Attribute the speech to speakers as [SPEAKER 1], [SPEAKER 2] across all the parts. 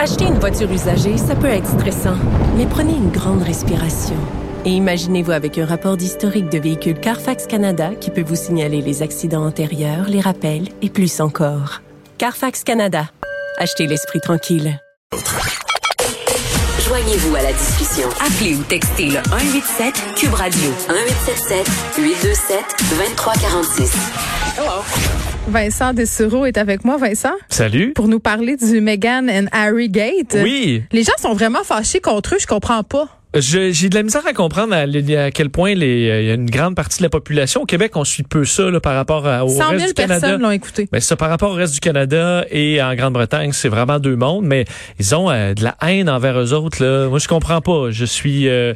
[SPEAKER 1] Acheter une voiture usagée, ça peut être stressant, mais prenez une grande respiration. Et imaginez-vous avec un rapport d'historique de véhicule Carfax Canada qui peut vous signaler les accidents antérieurs, les rappels et plus encore. Carfax Canada. Achetez l'esprit tranquille.
[SPEAKER 2] Joignez-vous à la discussion. Appelez ou textez le 187 Cube Radio 1877 827 2346.
[SPEAKER 3] Vincent Dessureau est avec moi. Vincent?
[SPEAKER 4] Salut.
[SPEAKER 3] Pour nous parler du Meghan and Harry Gate.
[SPEAKER 4] Oui.
[SPEAKER 3] Les gens sont vraiment fâchés contre eux. Je comprends pas.
[SPEAKER 4] J'ai de la misère à comprendre à, à quel point les, euh, il y a une grande partie de la population. Au Québec, on suit peu ça là, par rapport à, au
[SPEAKER 3] 100 000
[SPEAKER 4] reste du Canada.
[SPEAKER 3] personnes l'ont écouté.
[SPEAKER 4] Ben, ça, par rapport au reste du Canada et en Grande-Bretagne, c'est vraiment deux mondes, mais ils ont euh, de la haine envers eux autres. Là. Moi, je comprends pas. Je suis, euh,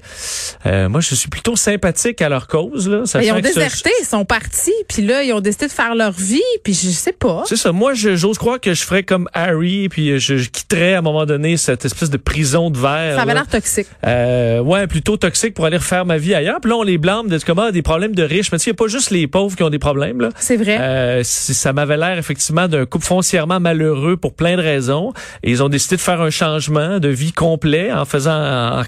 [SPEAKER 4] euh moi, je suis plutôt sympathique à leur cause. Là.
[SPEAKER 3] Ça ils ont déserté, ils sont partis, puis là, ils ont décidé de faire leur vie, puis je sais pas.
[SPEAKER 4] C'est ça. Moi, j'ose croire que je ferais comme Harry, puis je, je, quitterais à un moment donné cette espèce de prison de verre.
[SPEAKER 3] Ça avait l'air toxique.
[SPEAKER 4] Euh, ouais, plutôt toxique pour aller refaire ma vie ailleurs. Puis là, on les blâme de comment des problèmes de riches. Mais tu sais, il n'y a pas juste les pauvres qui ont des problèmes. là.
[SPEAKER 3] C'est vrai.
[SPEAKER 4] Euh, ça m'avait l'air effectivement d'un couple foncièrement malheureux pour plein de raisons. Et ils ont décidé de faire un changement de vie complet en faisant,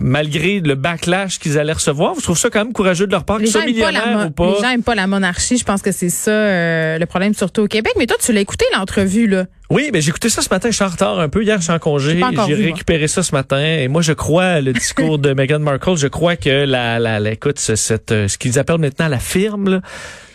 [SPEAKER 4] malgré le backlash qu'ils allaient recevoir. Je trouve ça quand même courageux de leur part.
[SPEAKER 3] Les gens, pas la ou pas? les gens aiment pas la monarchie. Je pense que c'est ça euh, le problème surtout au Québec. Mais toi, tu l'as écouté l'entrevue là.
[SPEAKER 4] Oui, mais j'ai écouté ça ce matin. Je suis en retard un peu. Hier, je suis en congé. J'ai récupéré ça ce matin. Et moi, je crois le discours de Meghan Markle. Je crois que la, la, la écoute, cette, euh, ce qu'ils appellent maintenant la firme, là,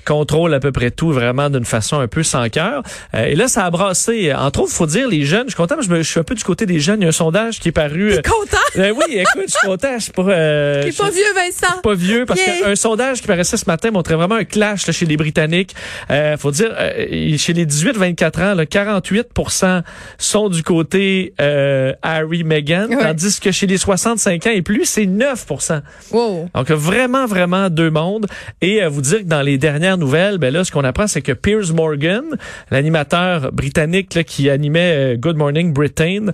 [SPEAKER 4] contrôle à peu près tout vraiment d'une façon un peu sans cœur. Euh, et là, ça a brassé. Entre autres, faut dire les jeunes. Je suis content, je, me, je suis un peu du côté des jeunes. Il y a un sondage qui est paru.
[SPEAKER 3] T'es content?
[SPEAKER 4] Euh, oui, écoute, je suis content. Je suis pas.
[SPEAKER 3] Euh, pas vieux, Vincent.
[SPEAKER 4] Pas vieux parce qu'un sondage qui paraissait ce matin montrait vraiment un clash là, chez les Britanniques. Euh, faut dire, euh, chez les 18-24 ans, là, 48% sont du côté Harry, Meghan, tandis que chez les 65 ans et plus, c'est 9%.
[SPEAKER 3] Wow.
[SPEAKER 4] Donc vraiment, vraiment deux mondes. Et vous dire que dans les dernières nouvelle, ben là, ce qu'on apprend, c'est que Piers Morgan, l'animateur britannique qui animait euh, Good Morning Britain,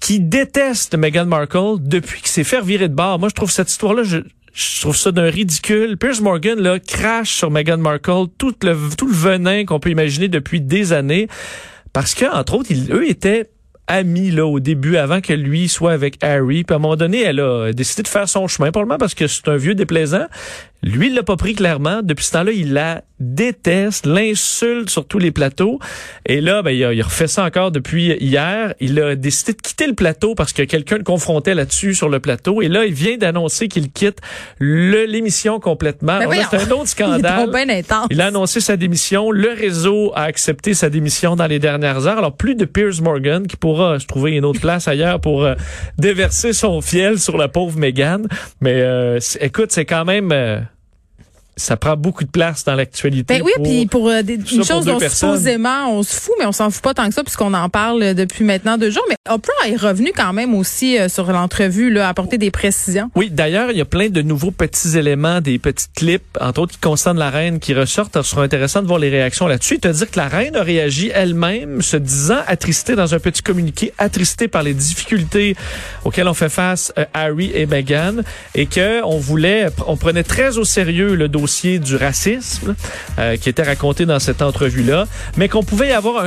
[SPEAKER 4] qui déteste Meghan Markle depuis qu'il s'est fait virer de bord. Moi, je trouve cette histoire-là, je, trouve ça d'un ridicule. Piers Morgan là crache sur Meghan Markle tout le tout le venin qu'on peut imaginer depuis des années parce que entre autres, ils, eux étaient amis là au début avant que lui soit avec Harry. Puis à un moment donné, elle a décidé de faire son chemin, probablement parce que c'est un vieux déplaisant. Lui, il l'a pas pris clairement. Depuis ce temps-là, il la déteste, l'insulte sur tous les plateaux. Et là, ben, il, a, il refait ça encore depuis hier. Il a décidé de quitter le plateau parce que quelqu'un le confrontait là-dessus sur le plateau. Et là, il vient d'annoncer qu'il quitte l'émission complètement.
[SPEAKER 3] Ben
[SPEAKER 4] c'est un autre scandale.
[SPEAKER 3] Il,
[SPEAKER 4] il a annoncé sa démission. Le réseau a accepté sa démission dans les dernières heures. Alors, plus de Piers Morgan qui pourra se trouver une autre place ailleurs pour euh, déverser son fiel sur la pauvre Meghan. Mais euh, écoute, c'est quand même... Euh, ça prend beaucoup de place dans l'actualité.
[SPEAKER 3] Ben oui, puis pour euh, des, une chose dont supposément on se fout, mais on s'en fout pas tant que ça puisqu'on en parle depuis maintenant deux jours. Mais Oprah est revenu quand même aussi euh, sur l'entrevue, là, apporter des précisions.
[SPEAKER 4] Oui, d'ailleurs, il y a plein de nouveaux petits éléments, des petits clips, entre autres qui concernent la reine, qui ressortent. Ce sera intéressant de voir les réactions là-dessus. Te dire que la reine a réagi elle-même, se disant attristée dans un petit communiqué, attristée par les difficultés auxquelles on fait face euh, Harry et Meghan, et que on voulait, on prenait très au sérieux le dossier du racisme euh, qui était raconté dans cette entrevue-là, mais qu'on pouvait y avoir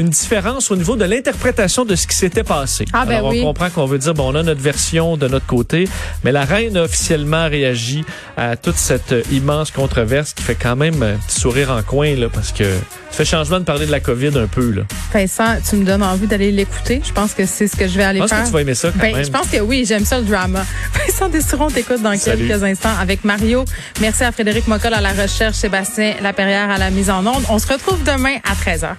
[SPEAKER 4] une différence au niveau de l'interprétation de ce qui s'était passé.
[SPEAKER 3] Ah, ben
[SPEAKER 4] Alors, on comprend qu'on veut dire, bon, on a notre version de notre côté, mais la reine a officiellement réagi à toute cette immense controverse qui fait quand même un petit sourire en coin, là, parce que ça fait changement de parler de la COVID un peu, là.
[SPEAKER 3] Vincent, tu me donnes envie d'aller l'écouter. Je pense que c'est ce que je vais aller
[SPEAKER 4] faire.
[SPEAKER 3] Je
[SPEAKER 4] pense que tu vas aimer ça quand
[SPEAKER 3] ben,
[SPEAKER 4] même.
[SPEAKER 3] Je pense que oui, j'aime ça le drama. Vincent Destouron t'écoute dans quelques instants avec Mario. Merci à Frédéric Mocol à la recherche, Sébastien Laperrière à la mise en onde. On se retrouve demain à 13h.